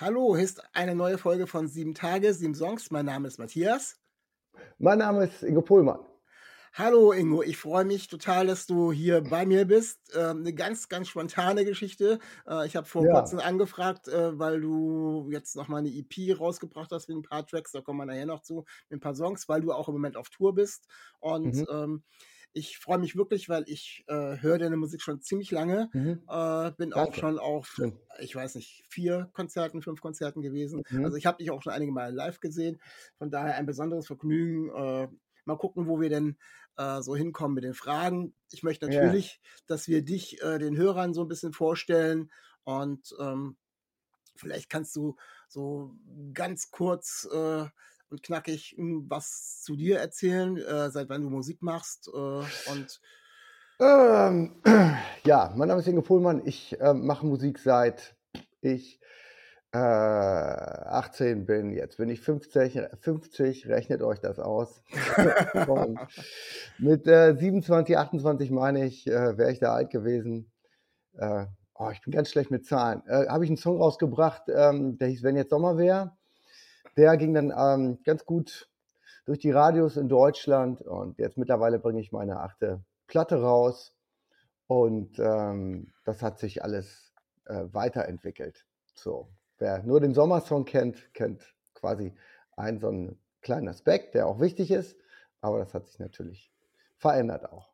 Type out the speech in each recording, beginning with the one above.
Hallo, hier ist eine neue Folge von Sieben Tage, Sieben Songs. Mein Name ist Matthias. Mein Name ist Ingo Pohlmann. Hallo Ingo, ich freue mich total, dass du hier bei mir bist. Ähm, eine ganz, ganz spontane Geschichte. Äh, ich habe vor Ja. kurzem angefragt, äh, weil du jetzt noch mal eine EP rausgebracht hast mit ein paar Tracks, da kommen wir nachher noch zu, mit ein paar Songs, weil du auch im Moment auf Tour bist. Und Mhm. ähm, ich freue mich wirklich, weil ich äh, höre deine Musik schon ziemlich lange. Mhm. Äh, bin auch Danke. schon auf, Schön. ich weiß nicht, vier Konzerten, fünf Konzerten gewesen. Mhm. Also ich habe dich auch schon einige Mal live gesehen. Von daher ein besonderes Vergnügen. Äh, mal gucken, wo wir denn äh, so hinkommen mit den Fragen. Ich möchte Ja. natürlich, dass wir dich äh, den Hörern so ein bisschen vorstellen und ähm, vielleicht kannst du so ganz kurz äh, und knackig mh, was zu dir erzählen, äh, seit wann du Musik machst äh, und Ähm, ja, mein Name ist Inge Pohlmann. Ich ähm, mache Musik seit ich äh, 18 bin. Jetzt bin ich 50, 50 rechnet euch das aus. Mit äh, 27, 28 meine ich, äh, wäre ich da alt gewesen. Äh, oh, ich bin ganz schlecht mit Zahlen. Äh, Habe ich einen Song rausgebracht, ähm, der hieß Wenn jetzt Sommer wäre. Der ging dann ähm, ganz gut durch die Radios in Deutschland und jetzt mittlerweile bringe ich meine achte Platte raus und ähm, das hat sich alles äh, weiterentwickelt. So, wer nur den Sommersong kennt, kennt quasi einen so einen kleinen Aspekt, der auch wichtig ist, aber das hat sich natürlich verändert auch.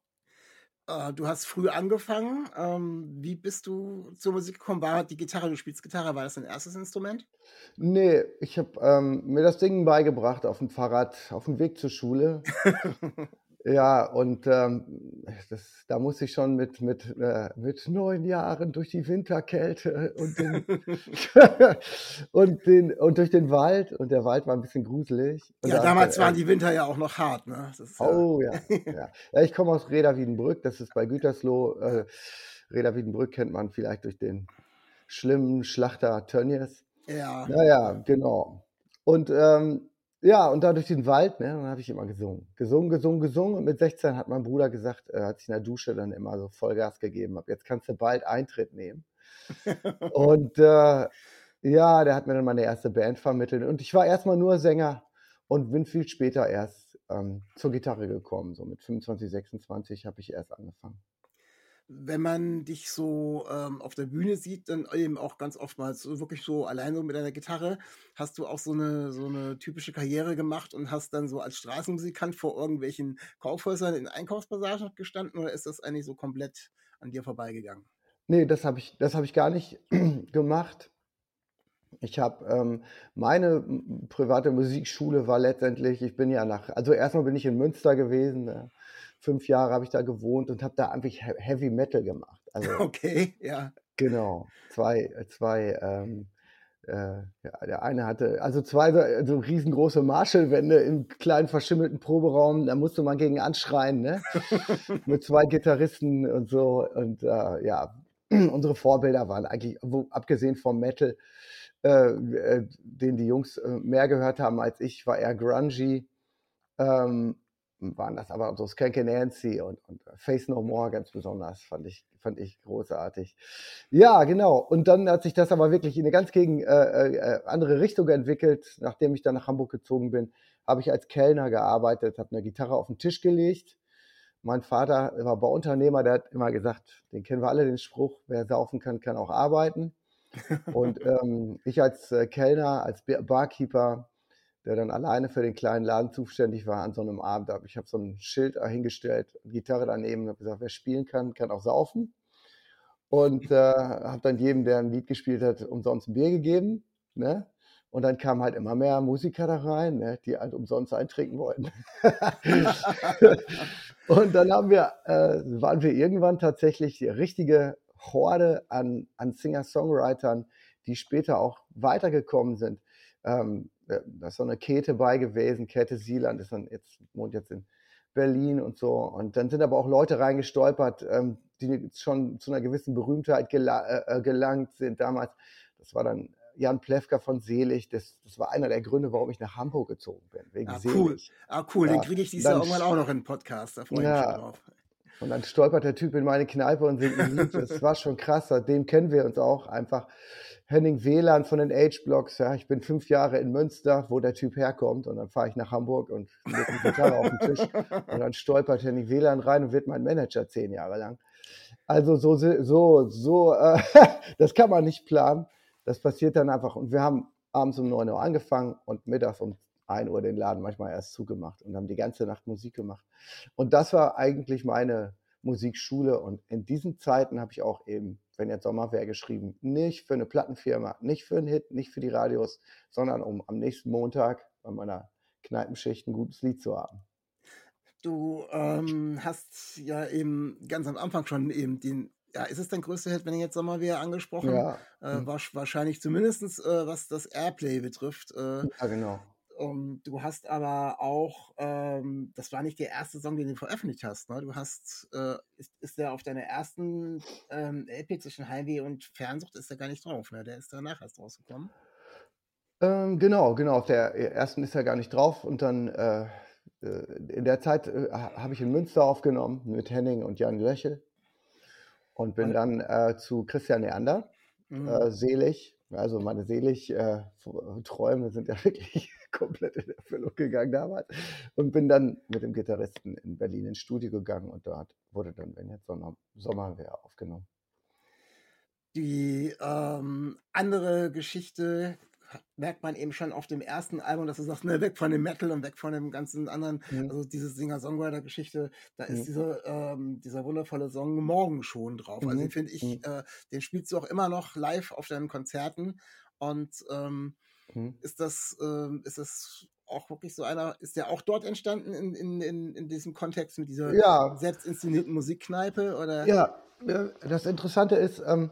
Äh, du hast früh angefangen. Ähm, wie bist du zur Musik gekommen? War die Gitarre, du spielst Gitarre, war das dein erstes Instrument? Nee, ich habe ähm, mir das Ding beigebracht auf dem Fahrrad, auf dem Weg zur Schule. Ja, und ähm, das, da muss ich schon mit, mit, äh, mit neun Jahren durch die Winterkälte und, den, und, den, und durch den Wald. Und der Wald war ein bisschen gruselig. Und ja, da- damals äh, waren die Winter ja auch noch hart, ne? Ist, ja- Oh ja, ja. ja ich komme aus Reda Wiedenbrück, das ist bei Gütersloh. Äh, Reda Wiedenbrück kennt man vielleicht durch den schlimmen Schlachter Tönnies. ja. Naja, genau. Und ähm, ja, und da durch den Wald, ne, dann habe ich immer gesungen. Gesungen, gesungen, gesungen. Und mit 16 hat mein Bruder gesagt, er hat sich in der Dusche dann immer so Vollgas gegeben. Ab jetzt kannst du bald Eintritt nehmen. und äh, ja, der hat mir dann meine erste Band vermittelt. Und ich war erstmal nur Sänger und bin viel später erst ähm, zur Gitarre gekommen. So mit 25, 26 habe ich erst angefangen. Wenn man dich so ähm, auf der Bühne sieht, dann eben auch ganz oftmals wirklich so allein so mit deiner Gitarre, hast du auch so eine, so eine typische Karriere gemacht und hast dann so als Straßenmusikant vor irgendwelchen Kaufhäusern in Einkaufspassagen gestanden oder ist das eigentlich so komplett an dir vorbeigegangen? Nee, das habe ich, hab ich gar nicht gemacht. Ich habe ähm, meine private Musikschule war letztendlich, ich bin ja nach, also erstmal bin ich in Münster gewesen, äh, fünf Jahre habe ich da gewohnt und habe da einfach He- Heavy Metal gemacht. Also Okay, ja. genau, zwei, zwei, ähm, äh, ja, der eine hatte, also zwei so, so riesengroße Marshallwände im kleinen verschimmelten Proberaum, da musste man gegen anschreien, ne? Mit zwei Gitarristen und so und äh, ja, unsere Vorbilder waren eigentlich, wo, abgesehen vom Metal, äh, äh, den die Jungs äh, mehr gehört haben als ich, war eher grungy. Ähm, waren das aber so Skanky Nancy und, und Face No More ganz besonders, fand ich, fand ich großartig. Ja, genau. Und dann hat sich das aber wirklich in eine ganz gegen äh, äh, andere Richtung entwickelt. Nachdem ich dann nach Hamburg gezogen bin, habe ich als Kellner gearbeitet, habe eine Gitarre auf den Tisch gelegt, Mein Vater war Bauunternehmer, der hat immer gesagt, den kennen wir alle, den Spruch, wer saufen kann, kann auch arbeiten. Und ähm, ich als äh, Kellner, als Barkeeper, der dann alleine für den kleinen Laden zuständig war an so einem Abend, ich habe so ein Schild hingestellt, Gitarre daneben und habe gesagt, wer spielen kann, kann auch saufen. Und äh, habe dann jedem, der ein Lied gespielt hat, umsonst ein Bier gegeben. Ne? Und dann kamen halt immer mehr Musiker da rein, ne, die halt umsonst eintrinken wollten. und dann haben wir, äh, waren wir irgendwann tatsächlich die richtige Horde an, an Singer-Songwritern, die später auch weitergekommen sind. Ähm, äh, da ist so eine Käthe bei gewesen, Käthe Sieland ist dann jetzt, wohnt jetzt in Berlin und so. Und dann sind aber auch Leute reingestolpert, ähm, die schon zu einer gewissen Berühmtheit gela äh, äh gelangt sind damals. Das war dann Jan Plewka von Selig. Das, das war einer der Gründe, warum ich nach Hamburg gezogen bin. Wegen ah, cool. Ah, cool. Ja, den kriege ich dieses Jahr irgendwann auch noch in Podcast. Da freue ich ja, mich drauf. Und dann stolpert der Typ in meine Kneipe und singt ein Lied. Das war schon krass. Seitdem kennen wir uns auch einfach. Henning WLAN von den Age-Blocks. Ja, ich bin fünf Jahre in Münster, wo der Typ herkommt. Und dann fahre ich nach Hamburg und lege die Gitarre auf den Tisch. Und dann stolpert Henning WLAN rein und wird mein Manager zehn Jahre lang. Also so, so, so, äh, das kann man nicht planen. Das passiert dann einfach. Und wir haben abends um 9 Uhr angefangen und mittags um 1 Uhr den Laden manchmal erst zugemacht und haben die ganze Nacht Musik gemacht. Und das war eigentlich meine Musikschule. Und in diesen Zeiten habe ich auch eben, wenn jetzt Sommer wäre, geschrieben, nicht für eine Plattenfirma, nicht für einen Hit, nicht für die Radios, sondern um am nächsten Montag bei meiner Kneipenschicht ein gutes Lied zu haben. Du ähm, hast ja eben ganz am Anfang schon eben den ja, ist es dein größter Hit, wenn ich jetzt Sommer wäre angesprochen? Ja. Äh, hm. wahrscheinlich zumindest, äh, was das Airplay betrifft. Äh, ja, genau. Um, du hast aber auch, ähm, das war nicht der erste Song, den du veröffentlicht hast. Ne? Du hast, äh, ist, ist der auf deiner ersten ähm, LP zwischen Heimweh und Fernsucht, ist der gar nicht drauf, ne? Der ist danach erst rausgekommen. Ähm, genau, genau. Auf der ersten ist er gar nicht drauf. Und dann äh, äh in der Zeit äh, habe ich in Münster aufgenommen mit Henning und Jan Löchel und bin dann äh, zu Christian Neander, mhm. äh, selig. Also meine selig äh, Träume sind ja wirklich komplett in Erfüllung gegangen damals. Und bin dann mit dem Gitarristen in Berlin ins Studio gegangen und dort wurde dann, wenn jetzt Sommer, Sommer wäre, aufgenommen. Die ähm, andere Geschichte merkt man eben schon auf dem ersten Album, dass du sagst, ne, weg von dem Metal und weg von dem ganzen anderen, mhm. also diese Singer-Songwriter-Geschichte, da ist mhm. dieser, ähm, dieser wundervolle Song Morgen schon drauf. Also mhm. Also den finde ich, mhm. äh, den spielst du auch immer noch live auf deinen Konzerten und ähm, mhm. ist das, äh, ist das auch wirklich so einer, ist der auch dort entstanden in, in, in, in diesem Kontext mit dieser ja. selbst inszenierten Musikkneipe? Oder? Ja, das Interessante ist, ähm,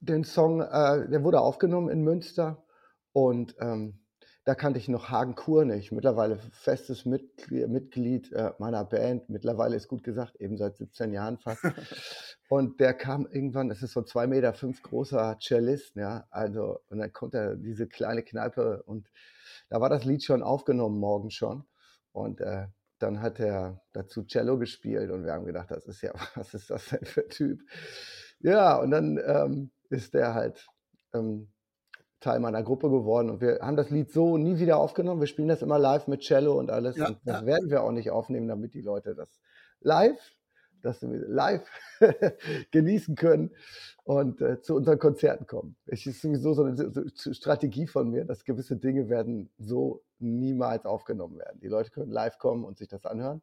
den Song, äh, der wurde aufgenommen in Münster und ähm, da kannte ich noch Hagen Kur nicht, mittlerweile festes Mitglied, Mitglied äh, meiner Band, mittlerweile ist gut gesagt, eben seit 17 Jahren fast. und der kam irgendwann, das ist so 2,5 Meter fünf großer Cellist, ja, also, und dann kommt er diese kleine Kneipe und da war das Lied schon aufgenommen, morgen schon. Und äh, dann hat er dazu Cello gespielt und wir haben gedacht, das ist ja, was ist das denn für ein Typ? Ja, und dann ähm, ist der halt ähm, Teil meiner Gruppe geworden und wir haben das Lied so nie wieder aufgenommen. Wir spielen das immer live mit Cello und alles. Ja, und das ja. werden wir auch nicht aufnehmen, damit die Leute das live, das live genießen können und äh, zu unseren Konzerten kommen. Es ist sowieso so eine so Strategie von mir, dass gewisse Dinge werden so niemals aufgenommen werden. Die Leute können live kommen und sich das anhören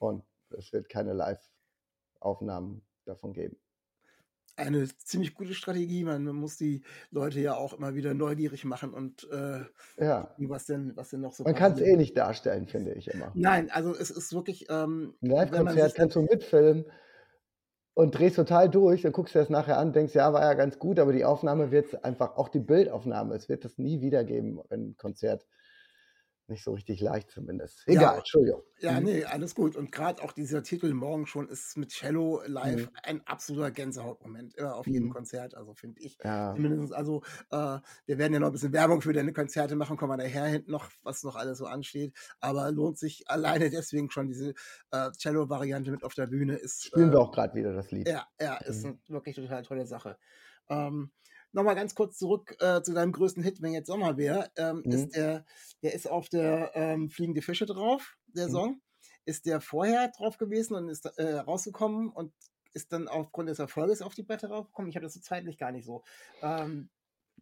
und es wird keine Live-Aufnahmen davon geben eine ziemlich gute Strategie. Man, muss die Leute ja auch immer wieder neugierig machen und äh, ja. was denn, was denn noch so. Man kann es eh nicht darstellen, finde ich immer. Nein, also es ist wirklich. Ähm, Ein Live-Konzert kannst du mitfilmen und drehst total durch, dann guckst du das nachher an, denkst, ja, war ja ganz gut, aber die Aufnahme wird es einfach, auch die Bildaufnahme, es wird das nie wieder geben, wenn ein Konzert nicht so richtig leicht zumindest. Egal, ja, Entschuldigung. Ja, mhm. nee, alles gut. Und gerade auch dieser Titel morgen schon ist mit Cello live mhm. ein absoluter Gänsehautmoment immer auf jedem mhm. Konzert, also finde ich. Ja. Zumindest, also äh, wir werden ja noch ein bisschen Werbung für deine Konzerte machen, kommen wir daher hinten noch, was noch alles so ansteht. Aber lohnt sich alleine deswegen schon diese äh, Cello-Variante mit auf der Bühne. Ist, Spielen äh, wir auch gerade wieder das Lied. Ja, ja, ist mhm. eine wirklich total tolle Sache. Ähm, nochmal ganz kurz zurück äh, zu deinem größten Hit, wenn jetzt Sommer wäre, ähm, mhm. ist der, der ist auf der ähm, Fliegende Fische drauf, der mhm. Song. ist der vorher drauf gewesen und ist äh, rausgekommen und ist dann aufgrund des Erfolges auf die Platte draufgekommen? Ich habe das so zeitlich gar nicht so. Ähm,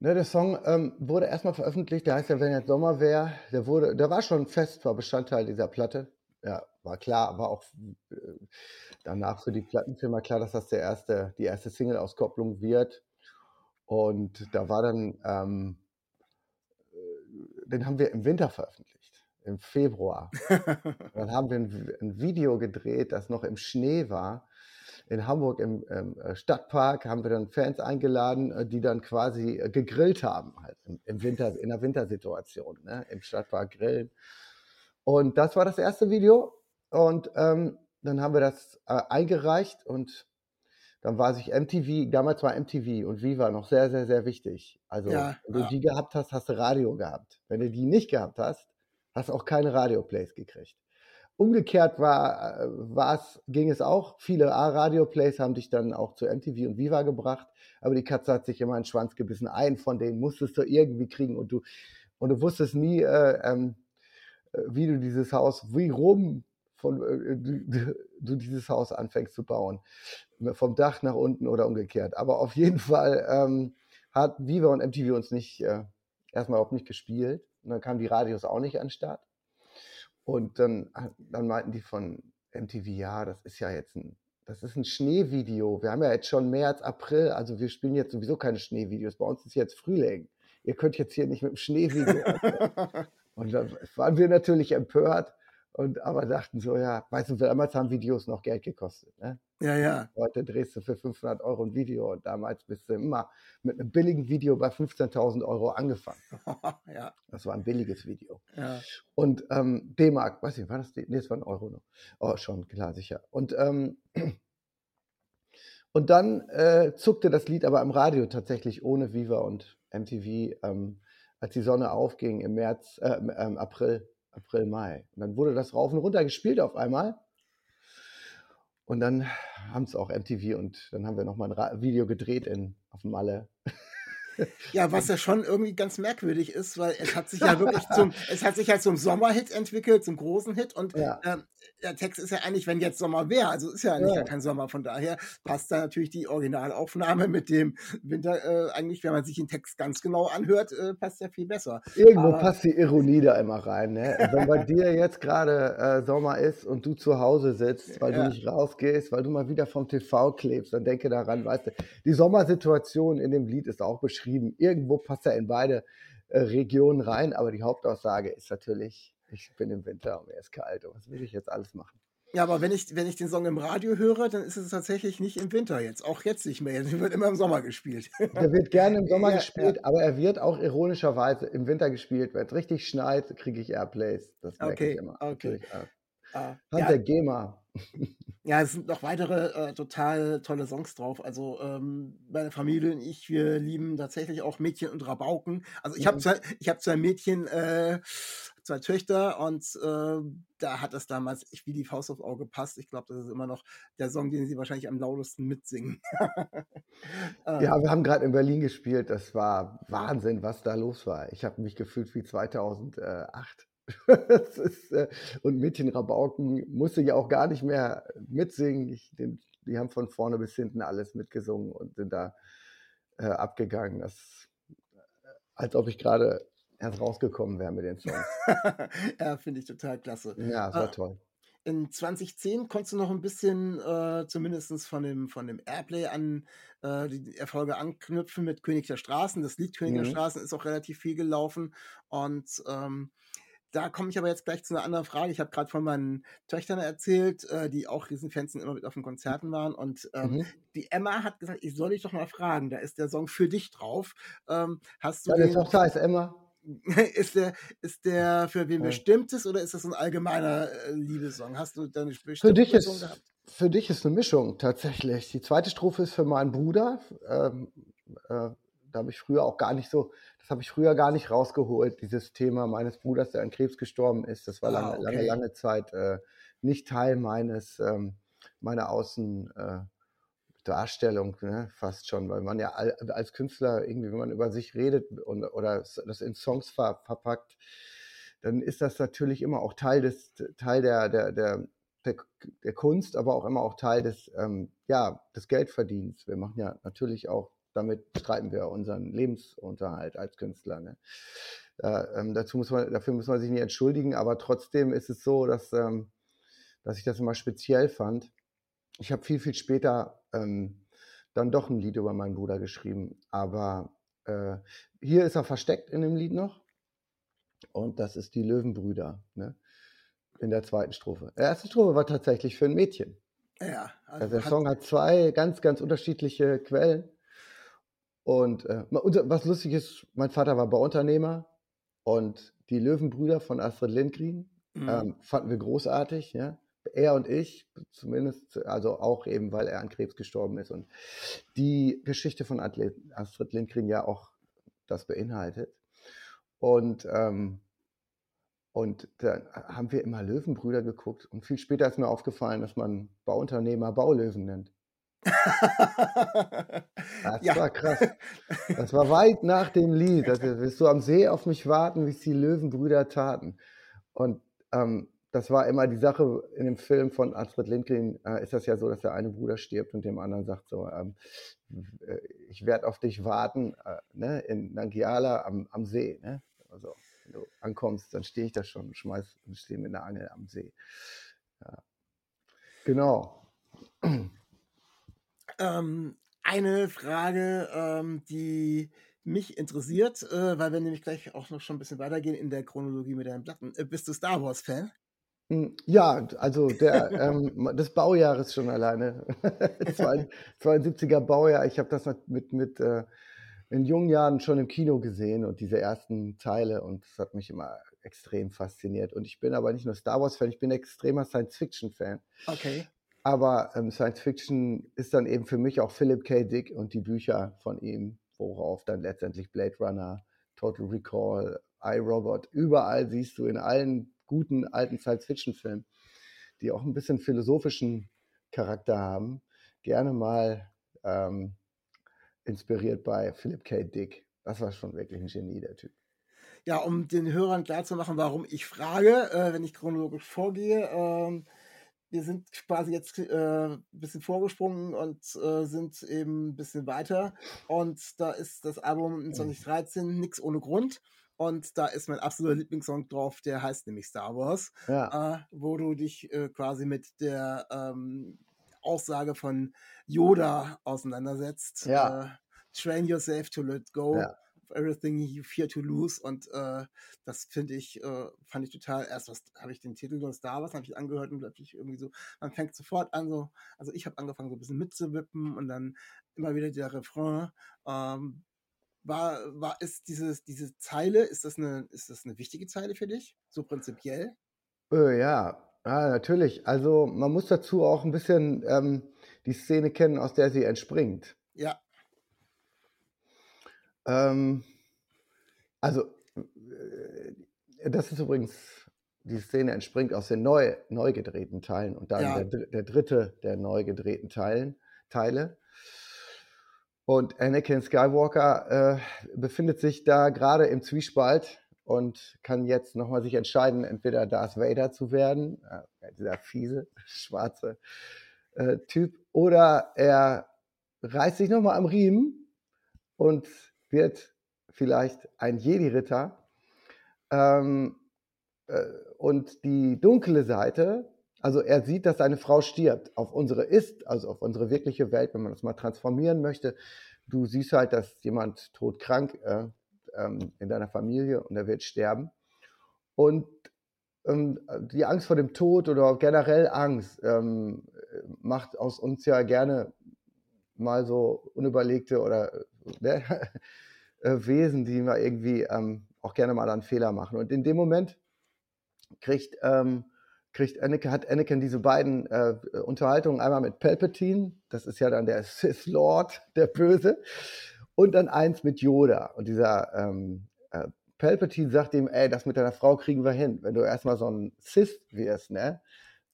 Ne, der Song ähm, wurde erstmal veröffentlicht, der heißt ja, wenn jetzt Sommer wäre, der wurde, der war schon fest, war Bestandteil dieser Platte. Ja, war klar, war auch äh, danach für die Plattenfirma klar, dass das der erste, die erste Single-Auskopplung wird. Und da war dann, ähm, äh, den haben wir im Winter veröffentlicht, im Februar. dann haben wir ein, ein Video gedreht, das noch im Schnee war in Hamburg im, im, äh, Stadtpark haben wir dann Fans eingeladen, äh, die dann quasi gegrillt haben, halt im Winter, in der Wintersituation, ne? im Stadtpark grillen. Und das war das erste Video. Und ähm, dann haben wir das äh, eingereicht und dann war sich MTV, damals war MTV und Viva noch sehr, sehr, sehr wichtig. Also, Ja, wenn du ja. die gehabt hast, hast du Radio gehabt. Wenn du die nicht gehabt hast, hast du auch keine Radioplays gekriegt. Umgekehrt war, äh, war's, ging es auch. Viele A-Radio-Plays haben dich dann auch zu MTV und Viva gebracht, aber die Katze hat sich immer einen Schwanz gebissen. Einen von denen musstest du irgendwie kriegen und du, und du wusstest nie, äh, ähm, äh, wie du dieses Haus, wie rum von, äh, du, du, du dieses Haus anfängst zu bauen. Vom Dach nach unten oder umgekehrt. Aber auf jeden Fall ähm, hat Viva und MTV uns nicht, äh, erstmal überhaupt nicht gespielt. Und dann kamen die Radios auch nicht an den Start. Und dann, dann meinten die von MTV, ja, das ist ja jetzt ein, das ist ein Schneevideo. Wir haben ja jetzt schon März, April, also wir spielen jetzt sowieso keine Schneevideos. Bei uns ist jetzt Frühling. Ihr könnt jetzt hier nicht mit dem Schneevideo. und da waren wir natürlich empört und aber dachten so, ja, weißt du, damals haben Videos noch Geld gekostet. Ne? ja, ja. Heute drehst du für 500 Euro ein Video und damals bist du immer mit einem billigen Video bei 15.000 Euro angefangen. ja, Das war ein billiges Video. ja. Und ähm, D-Mark, weiß ich, war das, D- nee, das war ein Euro noch. Oh, schon, klar, sicher. Und, ähm, und dann äh, zuckte das Lied aber im Radio tatsächlich ohne Viva und MTV, ähm, als die Sonne aufging im März, äh, im, ähm, April, April, Mai. Und dann wurde das rauf und runter gespielt auf einmal. Und dann haben es auch MTV und dann haben wir nochmal ein Video gedreht in, auf Malle. Ja, was ja schon irgendwie ganz merkwürdig ist, weil es hat sich ja wirklich zum, es hat sich ja zum Sommerhit entwickelt, zum großen Hit und Ja. ähm, der Text ist ja eigentlich, wenn jetzt Sommer wäre, also ist ja eigentlich Ja. kein Sommer, von daher passt da natürlich die Originalaufnahme mit dem Winter äh, eigentlich, wenn man sich den Text ganz genau anhört, äh, passt ja viel besser. Irgendwo Aber- passt die Ironie da immer rein. Ne? Wenn bei dir jetzt gerade äh, Sommer ist und du zu Hause sitzt, weil Ja. du nicht rausgehst, weil du mal wieder vom TV klebst, dann denke daran, weißt du, die Sommersituation in dem Lied ist auch beschrieben. Irgendwo passt er in beide äh, Regionen rein, aber die Hauptaussage ist natürlich, ich bin im Winter und mir ist kalt. Und was will ich jetzt alles machen? Ja, aber wenn ich, wenn ich den Song im Radio höre, dann ist es tatsächlich nicht im Winter jetzt, auch jetzt nicht mehr, der wird immer im Sommer gespielt. Der wird gerne im Sommer Ja, gespielt, aber er wird auch ironischerweise im Winter gespielt. Wenn es richtig schneit, kriege ich Airplays. Das merke Okay, ich immer. okay. Natürlich, Ah, Hand ja, der GEMA. Ja, es sind noch weitere äh, total tolle Songs drauf. Also ähm, meine Familie und ich, wir lieben tatsächlich auch Mädchen und Rabauken. Also ich habe Mhm. zwei, ich habe zwei Mädchen, äh, zwei Töchter und äh, da hat es damals echt wie die Faust aufs Auge gepasst. Ich glaube, das ist immer noch der Song, den sie wahrscheinlich am lautesten mitsingen. Ja, wir haben gerade in Berlin gespielt. Das war Wahnsinn, was da los war. Ich habe mich gefühlt wie 2008. Ist, äh, und Mädchen Rabauken musste ja auch gar nicht mehr mitsingen. Ich, den, die haben von vorne bis hinten alles mitgesungen und sind da äh, abgegangen. Das, als ob ich gerade erst rausgekommen wäre mit den Songs. ja, finde ich total klasse. Ja, es Ah. war toll. In 2010 konntest du noch ein bisschen äh, zumindest von dem, von dem Airplay an äh, die Erfolge anknüpfen mit König der Straßen. Das Lied König der Mhm. Straßen ist auch relativ viel gelaufen. Und ähm, da komme ich aber jetzt gleich zu einer anderen Frage. Ich habe gerade von meinen Töchtern erzählt, äh, die auch Riesenfans sind, immer mit auf den Konzerten waren. Und ähm, Mhm. die Emma hat gesagt, ich soll dich doch mal fragen. Da ist der Song für dich drauf. Ähm, hast du Deine den, Tochter heißt Emma. ist der, ist der für wen Ja. bestimmtes oder ist das ein allgemeiner äh, Liebessong? Hast du deine Für bestimmte dich, Version ist, gehabt? für dich ist eine Mischung tatsächlich. Die zweite Strophe ist für meinen Bruder. Ähm, äh, da habe ich früher auch gar nicht so, das habe ich früher gar nicht rausgeholt, dieses Thema meines Bruders, der an Krebs gestorben ist. Das war Ah, lange, lange, okay. lange Zeit äh, nicht Teil meines, ähm, meiner Außen. Äh, ne, fast schon, weil man ja all, als Künstler irgendwie, wenn man über sich redet und, oder das in Songs ver, verpackt, dann ist das natürlich immer auch Teil des Teil der der der der, der Kunst, aber auch immer auch Teil des ähm, ja des Geldverdienens. Wir machen ja natürlich auch damit streiten wir unseren Lebensunterhalt als Künstler. Ne? Äh, ähm, dazu muss man, dafür muss man sich nicht entschuldigen, aber trotzdem ist es so, dass, ähm, dass ich das immer speziell fand. Ich habe viel, viel später ähm, dann doch ein Lied über meinen Bruder geschrieben, aber äh, hier ist er versteckt in dem Lied noch und das ist die Löwenbrüder ne? in der zweiten Strophe. Die erste Strophe war tatsächlich für ein Mädchen. Ja, also der Song hat zwei ganz, ganz unterschiedliche Quellen. Und äh, was lustig ist, mein Vater war Bauunternehmer und die Löwenbrüder von Astrid Lindgren mhm. ähm, fanden wir großartig. Ja? Er und ich, zumindest, also auch eben, weil er an Krebs gestorben ist. Und die Geschichte von Astrid Lindgren ja auch das beinhaltet. Und, ähm, und dann haben wir immer Löwenbrüder geguckt. Und viel später ist mir aufgefallen, dass man Bauunternehmer Baulöwen nennt. Das ja. war krass. Das war weit nach dem Lied. Das wirst du am See auf mich warten, wie es die Löwenbrüder taten. Und ähm, das war immer die Sache in dem Film von Astrid Lindgren, äh, ist das ja so, dass der eine Bruder stirbt und dem anderen sagt so, ähm, äh, ich werde auf dich warten, äh, ne, in Nangiala am, am See. Ne? Also, wenn du ankommst, dann stehe ich da schon und schmeiß und stehe mit einer Angel am See. Ja. Genau. Ähm, eine Frage, ähm, die mich interessiert, äh, weil wir nämlich gleich auch noch schon ein bisschen weitergehen in der Chronologie mit deinen Platten. Äh, bist du Star Wars-Fan? Hm, ja, also der, ähm, des Baujahres schon alleine. 72er Baujahr. Ich habe das mit, mit äh, in jungen Jahren schon im Kino gesehen und diese ersten Teile und das hat mich immer extrem fasziniert. Und ich bin aber nicht nur Star Wars-Fan, ich bin extremer Science-Fiction-Fan. Okay. Aber ähm, Science Fiction ist dann eben für mich auch Philip K. Dick und die Bücher von ihm, worauf dann letztendlich Blade Runner, Total Recall, iRobot, überall siehst du in allen guten alten Science Fiction Filmen, die auch ein bisschen philosophischen Charakter haben, gerne mal ähm, inspiriert bei Philip K. Dick. Das war schon wirklich ein Genie, der Typ. Ja, um den Hörern klarzumachen, warum ich frage, äh, wenn ich chronologisch vorgehe, ähm, wir sind quasi jetzt äh, ein bisschen vorgesprungen und äh, sind eben ein bisschen weiter. Und da ist das Album 2013 mhm. Nix ohne Grund. Und da ist mein absoluter Lieblingssong drauf, der heißt nämlich Star Wars, ja. äh, wo du dich äh, quasi mit der ähm, Aussage von Yoda auseinandersetzt. Ja. Äh, Train yourself to let go. Ja. Everything You Fear to Lose und äh, das finde ich, äh, fand ich total, erst was habe ich den Titel von Star Wars, habe ich angehört und plötzlich irgendwie so, man fängt sofort an so, also ich habe angefangen so ein bisschen mitzuwippen und dann immer wieder der Refrain, ähm, war, war, ist dieses, diese Zeile, ist das eine, ist das eine wichtige Zeile für dich? So prinzipiell? Äh, ja, ja, natürlich. Also man muss dazu auch ein bisschen ähm, die Szene kennen, aus der sie entspringt. Ja. Ähm, also, äh, das ist übrigens, die Szene entspringt aus den neu, neu gedrehten Teilen und dann Ja. der, der dritte der neu gedrehten Teilen, Teile. Und Anakin Skywalker äh, befindet sich da gerade im Zwiespalt und kann jetzt nochmal sich entscheiden, entweder Darth Vader zu werden, äh, dieser fiese, schwarze äh, Typ, oder er reißt sich nochmal am Riemen und wird vielleicht ein Jedi-Ritter. Ähm, äh, und die dunkle Seite, also er sieht, dass seine Frau stirbt. Auf unsere Ist, also auf unsere wirkliche Welt, wenn man das mal transformieren möchte. Du siehst halt, dass jemand todkrank äh, ähm, in deiner Familie und er wird sterben. Und ähm, die Angst vor dem Tod oder generell Angst ähm, macht aus uns ja gerne mal so unüberlegte oder ne, äh, Wesen, die mal irgendwie ähm, auch gerne mal einen Fehler machen. Und in dem Moment kriegt, ähm, kriegt Anakin, hat Anakin diese beiden äh, Unterhaltungen einmal mit Palpatine, das ist ja dann der Sith Lord, der Böse, und dann eins mit Yoda. Und dieser ähm, äh, Palpatine sagt ihm, ey, das mit deiner Frau kriegen wir hin. Wenn du erstmal so ein Sith wirst, ne?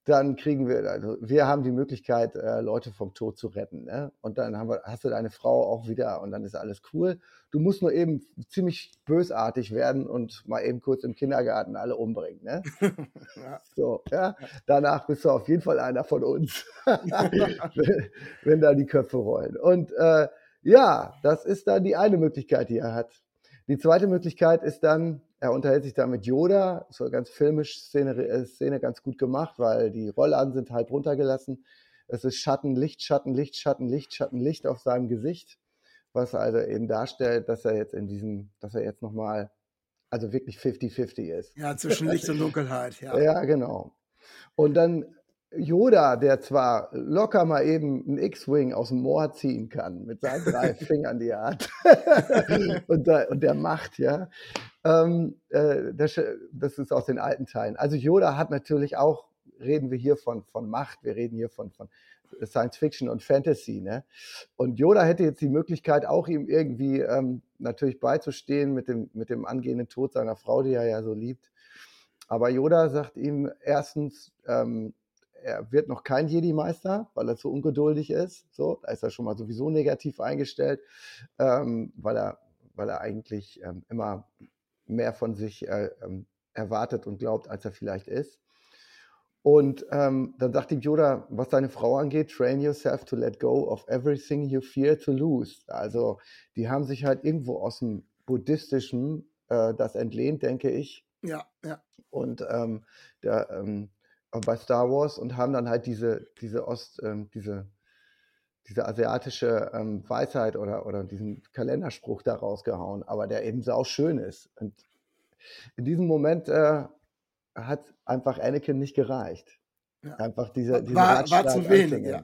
Dann kriegen wir, also wir haben die Möglichkeit, äh, Leute vom Tod zu retten. Ne? Und dann haben wir, hast du deine Frau auch wieder und dann ist alles cool. Du musst nur eben ziemlich bösartig werden und mal eben kurz im Kindergarten alle umbringen. Ne? Ja. So, ja. Danach bist du auf jeden Fall einer von uns, wenn, wenn da die Köpfe rollen. Und äh, ja, das ist dann die eine Möglichkeit, die er hat. Die zweite Möglichkeit ist dann, er unterhält sich da mit Yoda, so ganz filmisch Szene, äh, Szene ganz gut gemacht, weil die Rollladen sind halb runtergelassen. Es ist Schatten, Licht, Schatten, Licht, Schatten, Licht, Schatten, Licht auf seinem Gesicht, was also eben darstellt, dass er jetzt in diesem, dass er jetzt nochmal, also wirklich 50-50 ist. ja, zwischen Licht und Dunkelheit. Ja. Ja, genau. Und dann Yoda, der zwar locker mal eben einen X-Wing aus dem Moor ziehen kann, mit seinen drei Fingern, die hat, und, der, und der Macht, ja, ähm, äh, das, das ist aus den alten Teilen. Also Yoda hat natürlich auch, reden wir hier von, von Macht, wir reden hier von, von Science Fiction und Fantasy, ne? Und Yoda hätte jetzt die Möglichkeit, auch ihm irgendwie ähm, natürlich beizustehen mit dem, mit dem angehenden Tod seiner Frau, die er ja so liebt. Aber Yoda sagt ihm erstens, ähm, er wird noch kein Jedi-Meister, weil er zu ungeduldig ist. So, da ist er schon mal sowieso negativ eingestellt, ähm, weil er, weil er eigentlich ähm, immer mehr von sich äh, ähm, erwartet und glaubt, als er vielleicht ist. Und ähm, dann sagt ihm Yoda, was deine Frau angeht, train yourself to let go of everything you fear to lose. Also die haben sich halt irgendwo aus dem Buddhistischen äh, das entlehnt, denke ich. Ja, ja. Und ähm, der, ähm, bei Star Wars und haben dann halt diese, diese Ost, ähm, diese, diese asiatische ähm, Weisheit oder, oder diesen Kalenderspruch da rausgehauen, aber der eben sau schön ist. Und in diesem Moment äh, hat einfach Anakin nicht gereicht. Ja. Einfach diese, diese War, war zu wenig, ja.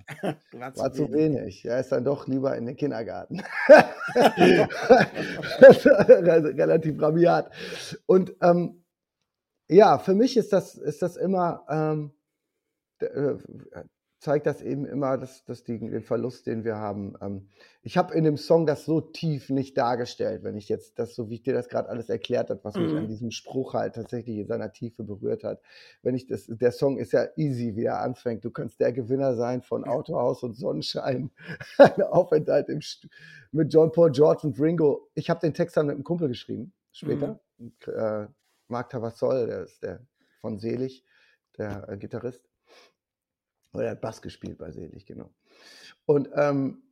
War War zu wenig. Er ist dann doch lieber in den Kindergarten. Relativ rabiat. Und ähm, ja, für mich ist das, ist das immer, ähm, äh, zeigt das eben immer, dass, dass die, den Verlust, den wir haben. Ähm, ich habe in dem Song das so tief nicht dargestellt, wenn ich jetzt das, so wie ich dir das gerade alles erklärt habe, was mich Mhm. an diesem Spruch halt tatsächlich in seiner Tiefe berührt hat. Wenn ich das, der Song ist ja easy, wie er anfängt. Du kannst der Gewinner sein von Autohaus und Sonnenschein, ein Aufenthalt im St mit John Paul George und Ringo. Ich habe den Text dann mit einem Kumpel geschrieben, später. Und, äh, Marc Tavassol, der ist der von Selig, der äh, Gitarrist. Oder er hat Bass gespielt bei Selig, genau. Und ähm,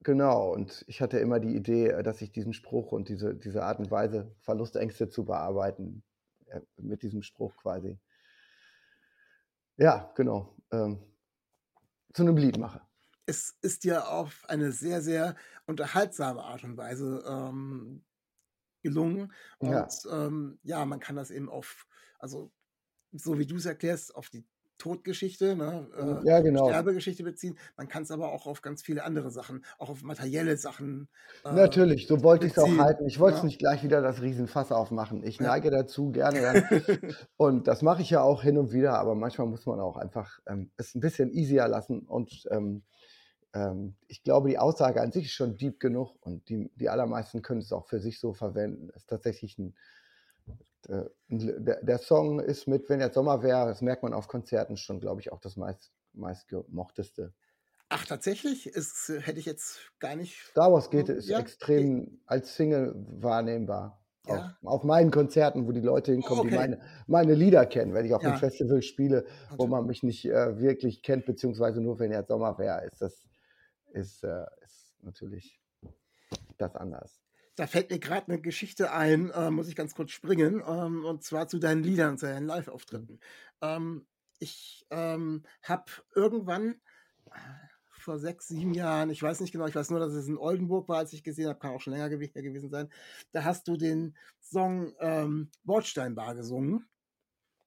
genau, und ich hatte immer die Idee, äh, dass ich diesen Spruch und diese, diese Art und Weise, Verlustängste zu bearbeiten, äh, mit diesem Spruch quasi. Ja, genau. Ähm, zu einem Lied mache. es ist dir auf eine sehr, sehr unterhaltsame Art und Weise ähm, gelungen. Und Ja. ähm, ja, man kann das eben auf, also so wie du es erklärst, auf die Todgeschichte, ne, äh, Ja, genau. Sterbegeschichte beziehen. Man kann es aber auch auf ganz viele andere Sachen, auch auf materielle Sachen. äh, Natürlich, so wollte ich es auch halten. Ich wollte es ja. nicht gleich wieder das Riesenfass aufmachen. Ich Ja. neige dazu gerne. Und das mache ich ja auch hin und wieder, aber manchmal muss man auch einfach ähm, es ein bisschen easier lassen. Und ähm, ähm, ich glaube, die Aussage an sich ist schon deep genug und die, die allermeisten können es auch für sich so verwenden. Es ist tatsächlich ein, äh, ein der, der Song ist mit, wenn jetzt Sommer wäre, das merkt man auf Konzerten schon, glaube ich, auch das meist, meistgemochteste. Ach, tatsächlich? Ist, hätte ich jetzt gar nicht. Star Wars geht ist Ja, extrem als Single wahrnehmbar. Ja. Auf, auf meinen Konzerten, wo die Leute hinkommen, die Okay. meine, meine Lieder kennen, wenn ich auf Ja. einem Festival spiele, wo man mich nicht äh, wirklich kennt, beziehungsweise nur wenn jetzt Sommer wäre, ist das ist, äh, ist natürlich das anders. Da fällt mir gerade eine Geschichte ein, äh, muss ich ganz kurz springen, ähm, und zwar zu deinen Liedern, zu deinen Live-Auftritten. Ähm, ich ähm, habe irgendwann äh, vor sechs, sieben Jahren, ich weiß nicht genau, ich weiß nur, dass es in Oldenburg war, als ich gesehen habe, kann auch schon länger her gewesen sein, da hast du den Song ähm, Bordsteinbar gesungen.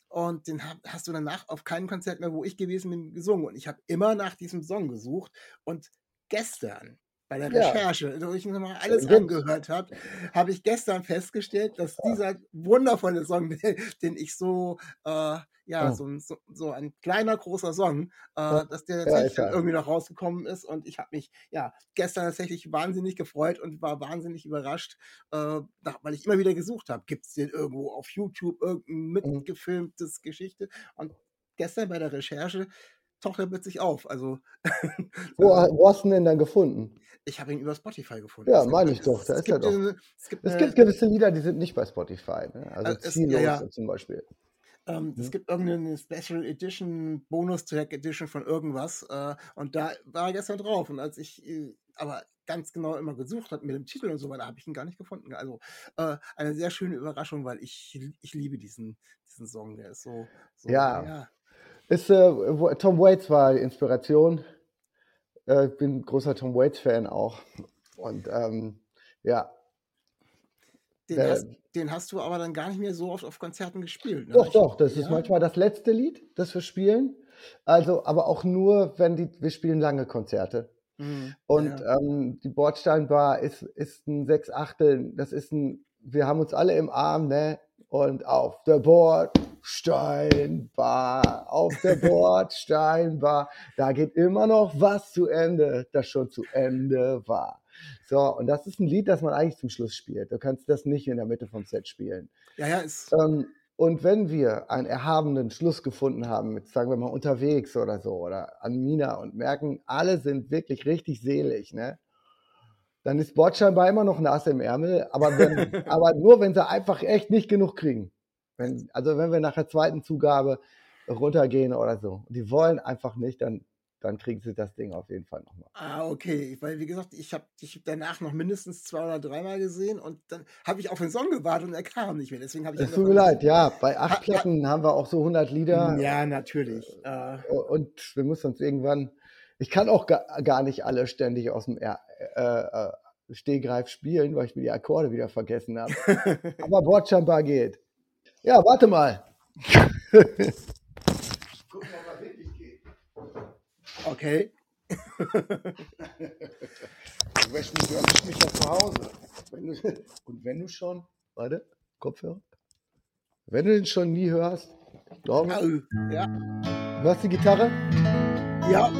Und den hast du danach auf keinem Konzert mehr, wo ich gewesen bin, gesungen. Und ich habe immer nach diesem Song gesucht. Und gestern bei der Ja. Recherche, wo ich mir mal alles Jetzt. angehört habe, habe ich gestern festgestellt, dass dieser wundervolle Song, den, ich so, äh, ja, Oh. so, ein- so, so ein kleiner, großer Song, äh, Ja. dass der Ja, tatsächlich er. irgendwie noch rausgekommen ist. Und ich habe mich, ja, gestern tatsächlich wahnsinnig gefreut und war wahnsinnig überrascht, äh, weil ich immer wieder gesucht habe, gibt es den irgendwo auf YouTube, irgendein Mhm. mitgefilmtes Geschichte? Und gestern bei der Recherche taucht er plötzlich auf. Also Wo, wo hast du ihn denn dann gefunden? ich habe ihn über Spotify gefunden. Ja, meine ich doch, da es ist er gibt doch. eine- Es gibt, Es gibt gewisse Lieder, die sind nicht bei Spotify. Ne? Also Äh, es- Ziellos ja, ja. zum Beispiel. Ähm, Es gibt irgendeine Special Edition, Bonus-Track Edition von irgendwas. Äh, und da war er gestern drauf. Und als ich äh, aber ganz genau immer gesucht habe mit dem Titel und so weiter, habe ich ihn gar nicht gefunden. Also äh, eine sehr schöne Überraschung, weil ich, ich liebe diesen, diesen Song. Der ist so. so Ja. Ist, äh, Tom Waits war die Inspiration. Äh, ich bin großer Tom Waits-Fan auch. Und ähm, ja, Den, Äh, hast, den hast du aber dann gar nicht mehr so oft auf Konzerten gespielt. Ne? doch, doch, das ist ja? manchmal das letzte Lied, das wir spielen. Also, aber auch nur, wenn die, wir spielen lange Konzerte. Mhm. Und ja. ähm, die Bordsteinbar ist, ist ein sechs Achtel, das ist ein, wir haben uns alle im Arm, ne? Und auf der Bordsteinbar, auf der Bordsteinbar, da geht immer noch was zu Ende, das schon zu Ende war. So, und das ist ein Lied, das man eigentlich zum Schluss spielt. Du kannst das nicht in der Mitte vom Set spielen. ja, ja, ist. Ähm, und wenn wir einen erhabenen Schluss gefunden haben, mit, sagen wir mal, unterwegs oder so, oder an Mina und merken, alle sind wirklich richtig selig, ne? Dann ist Bordscheinbar immer noch nass im Ärmel, aber, wenn, aber nur, wenn sie einfach echt nicht genug kriegen. Wenn, also wenn wir nach der zweiten Zugabe runtergehen oder so. Und die wollen einfach nicht, dann, dann kriegen sie das Ding auf jeden Fall nochmal. Ah, okay. Weil, wie gesagt, ich habe dich danach noch mindestens zwei oder dreimal gesehen und dann habe ich auf den Song gewartet und er kam nicht mehr. Deswegen habe ich. Es tut mir leid, ja. Bei acht Platten haben wir auch so 100 Lieder. Ja, natürlich. Äh, Und wir müssen uns irgendwann, ich kann auch gar, gar nicht alle ständig aus dem äh, äh, Stehgreif spielen, weil ich mir die Akkorde wieder vergessen habe. Aber Bordschambar geht. Ja, warte mal. okay. Du wäschst mich, du mich ja zu Hause. Wenn du, und wenn du schon, warte, Kopfhörer. Wenn du den schon nie hörst, Au. Ja. hörst du die Gitarre? Ja,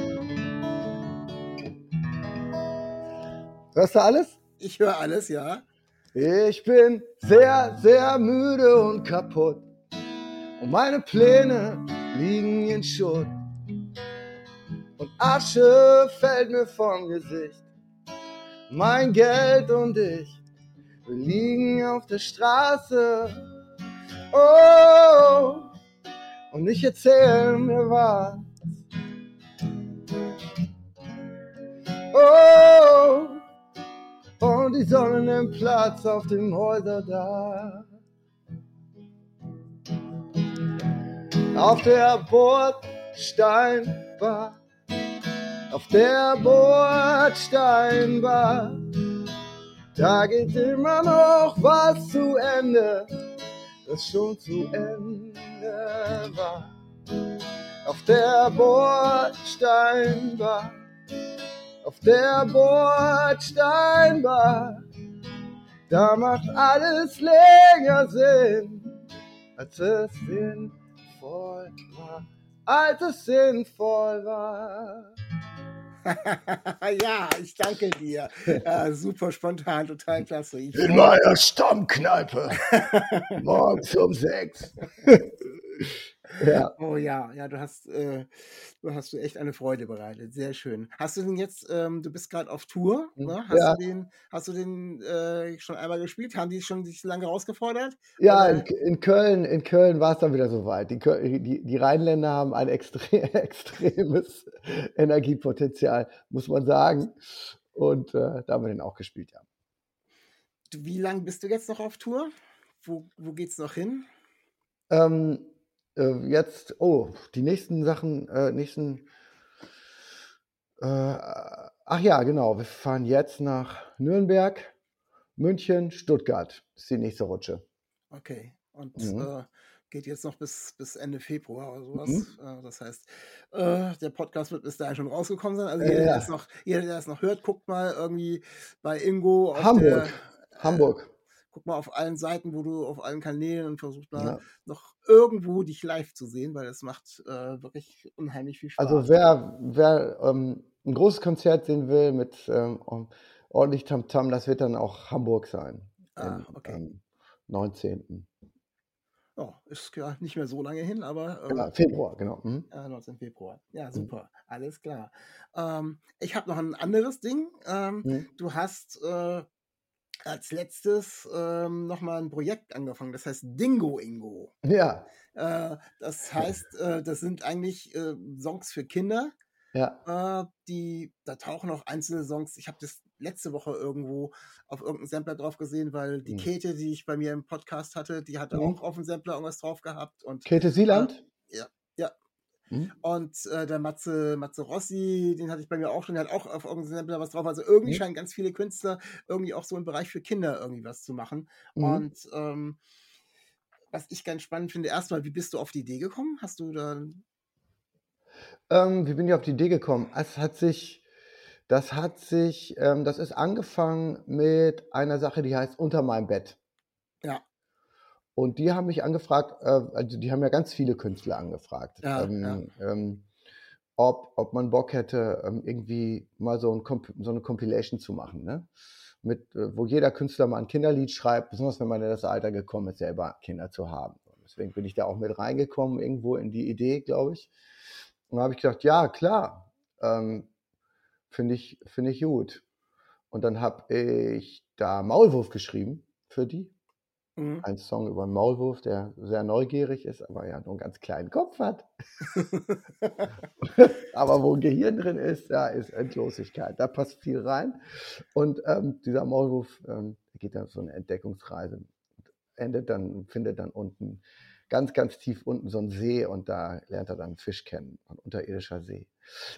Hörst du alles? ich höre alles, ja. Ich bin sehr, sehr müde und kaputt. Und meine Pläne liegen in Schutt. Und Asche fällt mir vom Gesicht. Mein Geld und ich, wir liegen auf der Straße. Oh, und ich erzähl mir was. Oh, die Sonne nimmt Platz auf dem Häuserdach. Auf der Bordsteinbar, auf der Bordsteinbar, da geht immer noch was zu Ende, das schon zu Ende war. Auf der Bordsteinbar, auf der Bordsteinbar, da macht alles länger Sinn, als es sinnvoll war, als es sinnvoll war. ja, ich danke dir. Ja, super spontan, total klasse. Ich In meiner Stammkneipe, morgens um sechs. ja. Oh ja, ja, du hast, äh, du hast du echt eine Freude bereitet. Sehr schön. Hast du den jetzt, ähm, du bist gerade auf Tour, ne? Hast Ja. du den, hast du den äh, schon einmal gespielt? Haben die schon sich lange rausgefordert? Ja, in, in Köln, in Köln war es dann wieder soweit. Die, die, die Rheinländer haben ein extre extremes Energiepotenzial, muss man sagen. Und äh, da haben wir den auch gespielt, ja. Wie lange bist du jetzt noch auf Tour? Wo, wo geht's noch hin? Ähm, äh, jetzt, oh, die nächsten Sachen, äh, nächsten. Äh, ach ja, genau. Wir fahren jetzt nach Nürnberg, München, Stuttgart. Ist die nächste Rutsche. Okay. Und Mhm. äh, geht jetzt noch bis, bis Ende Februar oder sowas. Mhm. Äh, das heißt, äh, der Podcast wird bis dahin schon rausgekommen sein. Also jeder, der ja. es noch, jeder, der noch hört, guckt mal irgendwie bei Ingo Hamburg. der, Hamburg. Guck mal auf allen Seiten, wo du auf allen Kanälen und versuch mal Ja. noch irgendwo dich live zu sehen, weil es macht äh, wirklich unheimlich viel Spaß. Also wer, wer ähm, ein großes Konzert sehen will mit ähm, ordentlich Tamtam, das wird dann auch Hamburg sein. Ah, okay. am 19. Ja, ist ja nicht mehr so lange hin, aber ähm, Ja, Februar, genau. Mhm. äh, 19. Februar. Ja, super. Alles klar. Ähm, ich habe noch ein anderes Ding. Ähm, Mhm. Du hast äh, als letztes ähm, nochmal ein Projekt angefangen, das heißt Dingo Ingo. Ja, Äh, das heißt, äh, das sind eigentlich äh, Songs für Kinder. ja. Äh, die, da tauchen auch einzelne Songs. Ich habe das letzte Woche irgendwo auf irgendeinem Sampler drauf gesehen, weil die Mhm. Käthe, die ich bei mir im Podcast hatte, die hatte Mhm. auch auf dem Sampler irgendwas drauf gehabt. Und, Käthe Sieland? ja, ja. Mhm. Und äh, der Matze, Matze Rossi, den hatte ich bei mir auch schon, der hat auch auf irgendeinem Sampler was drauf. Also irgendwie Mhm. scheinen ganz viele Künstler irgendwie auch so im Bereich für Kinder irgendwie was zu machen. Mhm. Und ähm, was ich ganz spannend finde, erstmal, wie bist du auf die Idee gekommen? Hast du da. Ähm, wie bin ich auf die Idee gekommen? Es hat sich, das hat sich, ähm, das ist angefangen mit einer Sache, die heißt Unter meinem Bett. Ja. Und die haben mich angefragt, äh, also die haben ja ganz viele Künstler angefragt, Ja, ähm, ähm, ob, ob man Bock hätte, ähm, irgendwie mal so, ein so eine Compilation zu machen, ne? Mit, äh, wo jeder Künstler mal ein Kinderlied schreibt, besonders wenn man in das Alter gekommen ist, selber Kinder zu haben. Deswegen bin ich da auch mit reingekommen, irgendwo in die Idee, glaube ich. Und da habe ich gedacht, ja, klar, ähm, finde ich, finde ich gut. Und dann habe ich da Maulwurf geschrieben für die. Mhm. Ein Song über einen Maulwurf, der sehr neugierig ist, aber ja nur einen ganz kleinen Kopf hat. aber wo ein Gehirn drin ist, da ist Endlosigkeit. Da passt viel rein. Und ähm, dieser Maulwurf ähm, geht dann auf so eine Entdeckungsreise. Endet dann, findet dann unten, ganz, ganz tief unten so einen See und da lernt er dann einen Fisch kennen, ein unterirdischer See.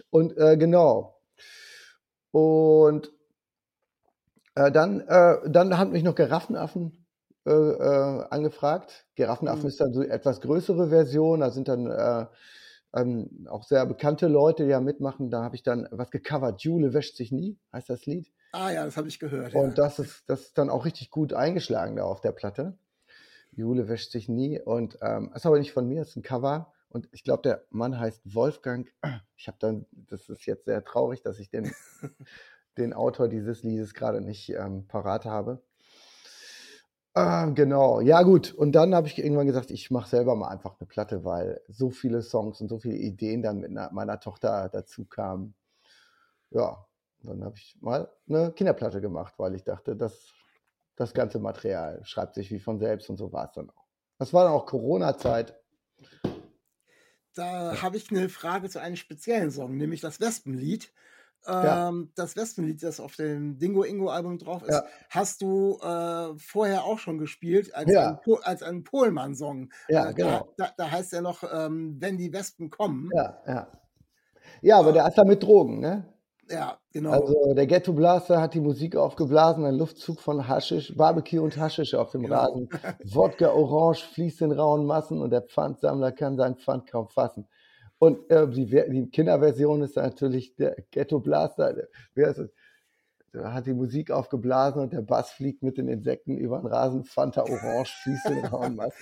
Und äh, genau. Und äh, dann, äh, dann haben mich noch Giraffenaffen äh, äh, angefragt. Giraffenaffen Mhm. ist dann so etwas größere Version. Da sind dann äh, ähm, auch sehr bekannte Leute, die da mitmachen. Da habe ich dann was gecovert. Jule wäscht sich nie, heißt das Lied. ah ja, das habe ich gehört. Und ja. das ist, das ist dann auch richtig gut eingeschlagen da auf der Platte. Jule wäscht sich nie. Und ähm, ist aber nicht von mir, ist ein Cover. Und ich glaube, der Mann heißt Wolfgang. Ich habe dann, das ist jetzt sehr traurig, dass ich den, den Autor dieses Liedes gerade nicht ähm, parat habe. Ähm, genau, ja gut. Und dann habe ich irgendwann gesagt, ich mache selber mal einfach eine Platte, weil so viele Songs und so viele Ideen dann mit einer, meiner Tochter dazu kamen. Ja, dann habe ich mal eine Kinderplatte gemacht, weil ich dachte, das, das ganze Material schreibt sich wie von selbst und so war es dann auch. Das war dann auch Corona-Zeit. Da habe ich eine Frage zu einem speziellen Song, nämlich das Wespenlied. Ja. Ähm, das Wespenlied, das auf dem Dingo Ingo Album drauf ist, Ja. hast du äh, vorher auch schon gespielt als Ja. ein, Po- als ein Pohlmann-Song. Ja, Äh, genau. Da, da, heißt ja noch, ähm, wenn die Wespen kommen. Ja, ja. Ja, aber der ist da mit Drogen, ne? Ja, genau. Also der Ghetto Blaster hat die Musik aufgeblasen, ein Luftzug von Haschisch, Barbecue und Haschisch auf dem Genau. Rasen. Wodka Orange fließt in rauen Massen und der Pfandsammler kann sein Pfand kaum fassen. Und äh, die, die Kinderversion ist natürlich der Ghetto Blaster. Wer ist es? Der hat die Musik aufgeblasen und der Bass fliegt mit den Insekten über den Rasen. Fanta Orange fließt in rauen Massen.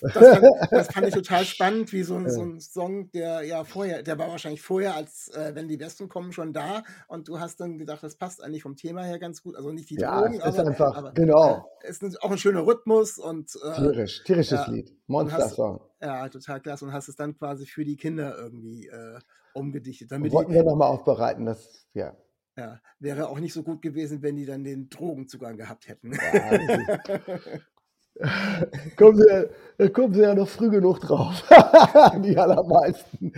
Das fand, das fand ich total spannend, wie so ein, so ein Song, der ja vorher, der war wahrscheinlich vorher, als äh, wenn die Wespen kommen, schon da. Und du hast dann gedacht, das passt eigentlich vom Thema her ganz gut. Also nicht die Ja, Drogen, es ist aber, einfach- aber genau. äh, es ist auch ein schöner Rhythmus und äh, Tierisch, tierisches ja. Lied. Monster-Song. ja, total klasse. Und hast es dann quasi für die Kinder irgendwie äh, umgedichtet. Damit Wollten die, wir nochmal aufbereiten, das, ja. Ja, wäre auch nicht so gut gewesen, wenn die dann den Drogenzugang gehabt hätten. Ja, kommen, sie, da kommen sie ja noch früh genug drauf. Die allermeisten.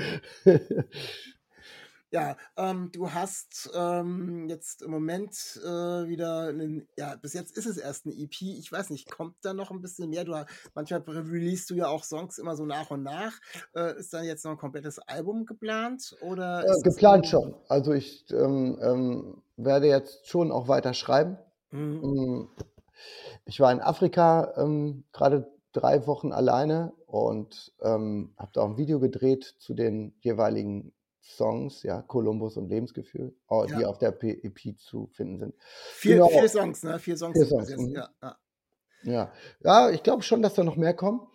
Ja, ähm, du hast ähm, jetzt im Moment äh, wieder einen, ja, bis jetzt ist es erst eine EP. Ich weiß nicht, kommt da noch ein bisschen mehr? Du, manchmal releast du ja auch Songs immer so nach und nach. Äh, ist dann jetzt noch ein komplettes Album geplant? Oder Äh, geplant schon. Also ich ähm, ähm, werde jetzt schon auch weiter schreiben. Mhm. Ähm, Ich war in Afrika ähm, gerade drei Wochen alleine und ähm, habe da auch ein Video gedreht zu den jeweiligen Songs, ja, Kolumbus und Lebensgefühl, die Ja. auf der EP zu finden sind. Vier, Genau. vier Songs, ne? Vier Songs. Vier Songs, mhm. Ja, ja. Ja, ja, ich glaube schon, dass da noch mehr kommen.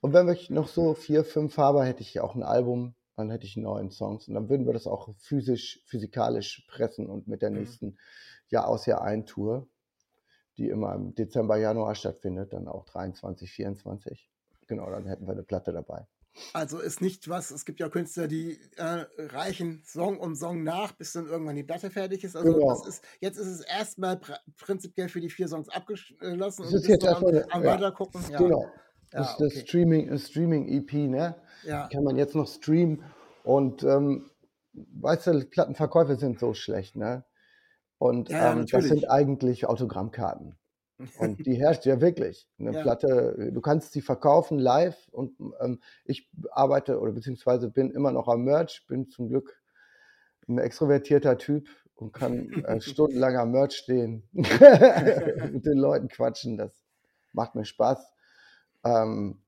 Und wenn ich noch so vier, fünf habe, hätte ich auch ein Album, dann hätte ich neun Songs. Und dann würden wir das auch physisch, physikalisch pressen und mit der Mhm. nächsten Jahr aus Jahr ein Tour, die immer im Dezember, Januar stattfindet, dann auch 23, 24. genau, dann hätten wir eine Platte dabei. Also ist nicht was, es gibt ja Künstler, die äh, reichen Song um Song nach, bis dann irgendwann die Platte fertig ist. Also Genau. ist, jetzt ist es erstmal pr prinzipiell für die vier Songs abgeschlossen Das und ist jetzt am, am ja, weitergucken. Ja, Genau. Ja, Das ist das okay. Streaming, das Streaming-EP, ne? ja. Kann man jetzt noch streamen. Und ähm, weißt du, Plattenverkäufe sind so schlecht, ne? Und Ja, ähm, das sind eigentlich Autogrammkarten. Und die herrscht ja wirklich. Eine Ja. Platte, du kannst sie verkaufen live und ähm, ich arbeite oder beziehungsweise bin immer noch am Merch, bin zum Glück ein extrovertierter Typ und kann äh, stundenlang am Merch stehen, mit den Leuten quatschen. Das macht mir Spaß. Ähm,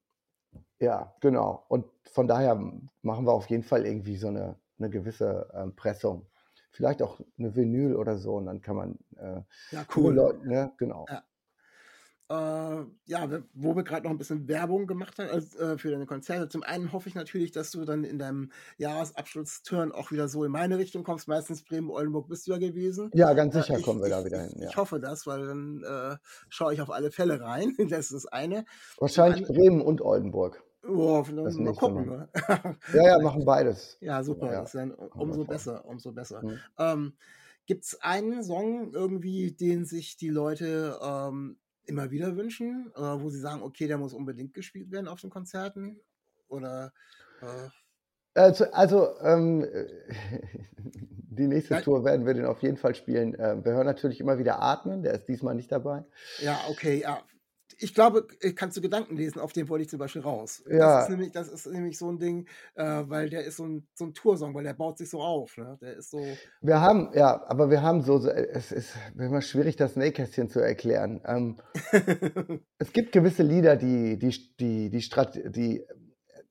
ja, genau. Und von daher machen wir auf jeden Fall irgendwie so eine, eine gewisse ähm, Pressung. Vielleicht auch eine Vinyl oder so und dann kann man äh, ja, cool. Leute, ne? Genau. Ja. Äh, ja, wo wir gerade noch ein bisschen Werbung gemacht haben also, äh, für deine Konzerte. Zum einen hoffe ich natürlich, dass du dann in deinem Jahresabschlussturn auch wieder so in meine Richtung kommst. Meistens Bremen-Oldenburg bist du ja gewesen. Ja, ganz Äh, sicher ich, kommen wir da ich, wieder ich, hin. Ja. ich hoffe das, weil dann äh, schaue ich auf alle Fälle rein. Das ist das eine. Wahrscheinlich Zum Bremen und Oldenburg. Oh, dann Das mal gucken. Mal. Ne? Ja, ja, machen beides. Ja, super. Ja, Das ist dann umso besser, umso besser. Mhm. Ähm, Gibt es einen Song irgendwie, den sich die Leute ähm, immer wieder wünschen, äh, wo sie sagen, okay, der muss unbedingt gespielt werden auf den Konzerten? Oder äh, Also, also ähm, die nächste Nein. Tour werden wir den auf jeden Fall spielen. Äh, wir hören natürlich immer wieder Atmen, der ist diesmal nicht dabei. ja, okay, ja. Ich glaube, äh, kannst du Gedanken lesen, auf den wollte ich zum Beispiel raus. Ja. Das ist nämlich, das ist nämlich so ein Ding, äh, weil der ist so ein, so ein Toursong, weil der baut sich so auf. Ne? Der ist so. Wir haben, ja, aber wir haben so, so es ist immer schwierig, das Nähkästchen zu erklären. Ähm, es gibt gewisse Lieder, die, die, die, die, Strat die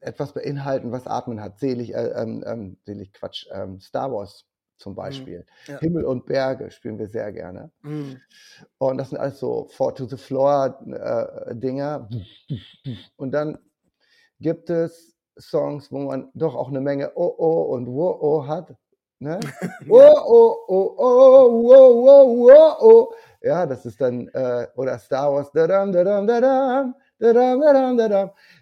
etwas beinhalten, was Atmen hat. Selig, äh, ähm, ähm, selig Quatsch, ähm, Star Wars zum Beispiel. ja. Himmel und Berge spielen wir sehr gerne. Mm. Und das sind alles so Four to the Floor äh, Dinger. Und dann gibt es Songs, wo man doch auch eine Menge Oh oh und Wo oh hat. Ne? Oh oh oh oh wo wo wo oh. Ja, das ist dann äh, oder Star Wars. Dadam, dadam, dadam, dadam, dadam, dadam.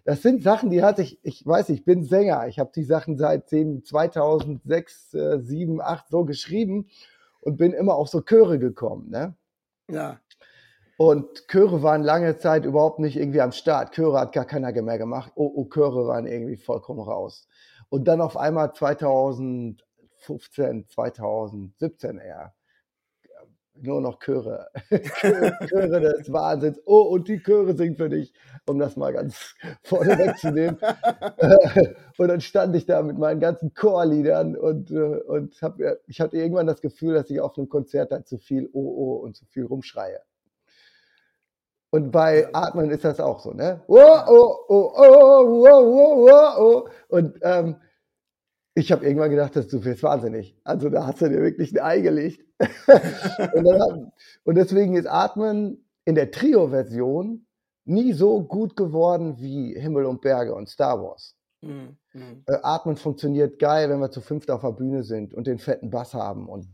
Das sind Sachen, die hatte ich. Ich weiß, ich bin Sänger. Ich habe die Sachen seit 10, 2006, äh, 7, 8 so geschrieben und bin immer auf so Chöre gekommen. Ne? Ja. Und Chöre waren lange Zeit überhaupt nicht irgendwie am Start. Chöre hat gar keiner mehr gemacht. Oh, oh, Chöre waren irgendwie vollkommen raus. Und dann auf einmal 2015, 2017 eher. Nur noch Chöre. Chöre, des Wahnsinns. Oh, und die Chöre singen für dich, um das mal ganz vorne wegzunehmen. und dann stand ich da mit meinen ganzen Chorliedern und, äh, und hab, mir- ich hatte irgendwann das Gefühl, dass ich auf einem Konzert dann zu viel Oh, oh und zu viel rumschreie. Und bei Atmen ist das auch so, ne? Oh, oh, oh, oh, oh, oh, oh, oh. Und ähm, ich habe irgendwann gedacht, das du wirst wahnsinnig. Also da hast du dir wirklich ein Ei gelegt. und, dann und deswegen ist Atmen in der Trio-Version nie so gut geworden wie Himmel und Berge und Star Wars. Mm, mm. Äh, Atmen funktioniert geil, wenn wir zu fünft auf der Bühne sind und den fetten Bass haben und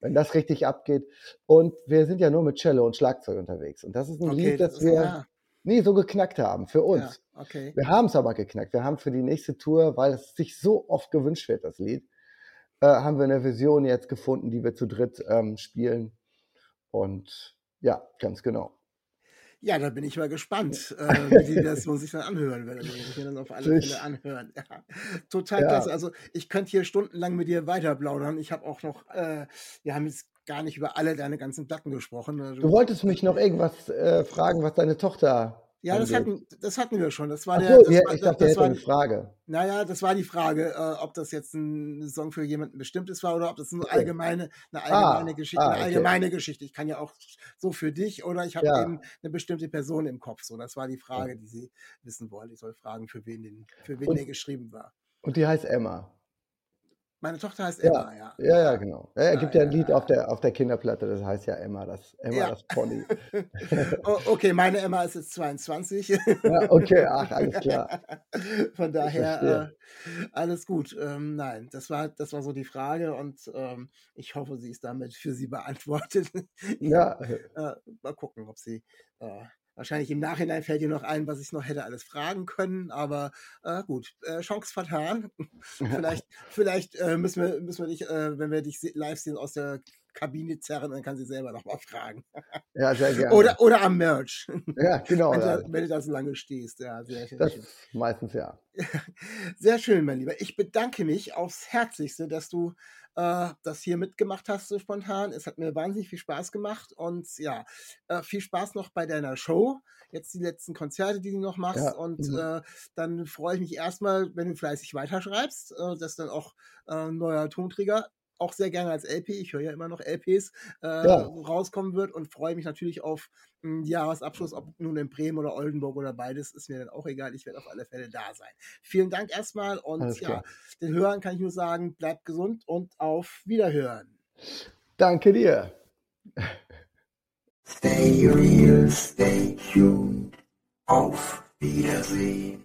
wenn das richtig abgeht. Und wir sind ja nur mit Cello und Schlagzeug unterwegs. Und das ist ein Okay, Lied, das das wir ja, nie so geknackt haben für uns. ja, okay. Wir haben es aber geknackt. Wir haben für die nächste Tour, weil es sich so oft gewünscht wird, das Lied, äh, haben wir eine Version jetzt gefunden, die wir zu dritt ähm, spielen. Und ja, ganz genau. Ja, da bin ich mal gespannt, äh, wie die Version sich dann anhören wird. Also, ich mir dann auf alle Fälle anhören. Ja, total Ja. klasse. Also ich könnte hier stundenlang mit dir weiter plaudern. Ich habe auch noch, äh, wir haben jetzt gar nicht über alle deine ganzen Platten gesprochen. Du wolltest mich noch irgendwas äh, fragen, was deine Tochter. ja, das hatten, das hatten wir schon. Das war der, so, das ja, war, ich das, dachte, das war, eine Frage. naja, das war die Frage, äh, ob das jetzt ein Song für jemanden Bestimmtes war oder ob das eine Okay. allgemeine, eine allgemeine Ah, Geschichte, ah, eine okay. allgemeine Geschichte. Ich kann ja auch so für dich oder ich habe Ja. eben eine bestimmte Person im Kopf. So, das war die Frage, die sie wissen wollte. Ich soll fragen, für wen, den, für wen Und- der geschrieben war. Und die heißt Emma. Meine Tochter heißt Ja, Emma, ja. Ja, ja, genau. Ja, er Ja, gibt ja ein ja, Lied ja. auf der, auf der Kinderplatte, das heißt ja Emma, das, Emma, Ja. das Pony. Oh, okay, meine Emma ist jetzt 22. Ja, okay, ach, alles klar. Von daher äh, alles gut. Ähm, nein, das war, das war so die Frage und ähm, ich hoffe, sie ist damit für Sie beantwortet. Ja, äh, mal gucken, ob sie äh, Wahrscheinlich im Nachhinein fällt dir noch ein, was ich noch hätte alles fragen können, aber äh, gut, äh, Chance vertan. vielleicht vielleicht äh, müssen, wir, müssen wir dich, äh, wenn wir dich live sehen, aus der Kabine zerren, dann kann sie selber nochmal fragen. Ja, sehr gerne. Oder, oder am Merch. Ja, genau. wenn, Ja. du, wenn du da so lange stehst. Ja, sehr schön. Das meistens ja. Sehr schön, mein Lieber. Ich bedanke mich aufs Herzlichste, dass du äh, das hier mitgemacht hast, so spontan. Es hat mir wahnsinnig viel Spaß gemacht und ja, äh, viel Spaß noch bei deiner Show. Jetzt die letzten Konzerte, die du noch machst. Ja, Und mhm. äh, dann freue ich mich erstmal, wenn du fleißig weiterschreibst, äh, dass dann auch äh, ein neuer Tonträger auch sehr gerne als LP, ich höre ja immer noch LPs, äh, Ja. rauskommen wird und freue mich natürlich auf einen Jahresabschluss, ob nun in Bremen oder Oldenburg oder beides, ist mir dann auch egal. Ich werde auf alle Fälle da sein. Vielen Dank erstmal und ja, den Hörern kann ich nur sagen, bleibt gesund und auf Wiederhören. Danke dir. Stay real, stay tuned. Auf Wiedersehen.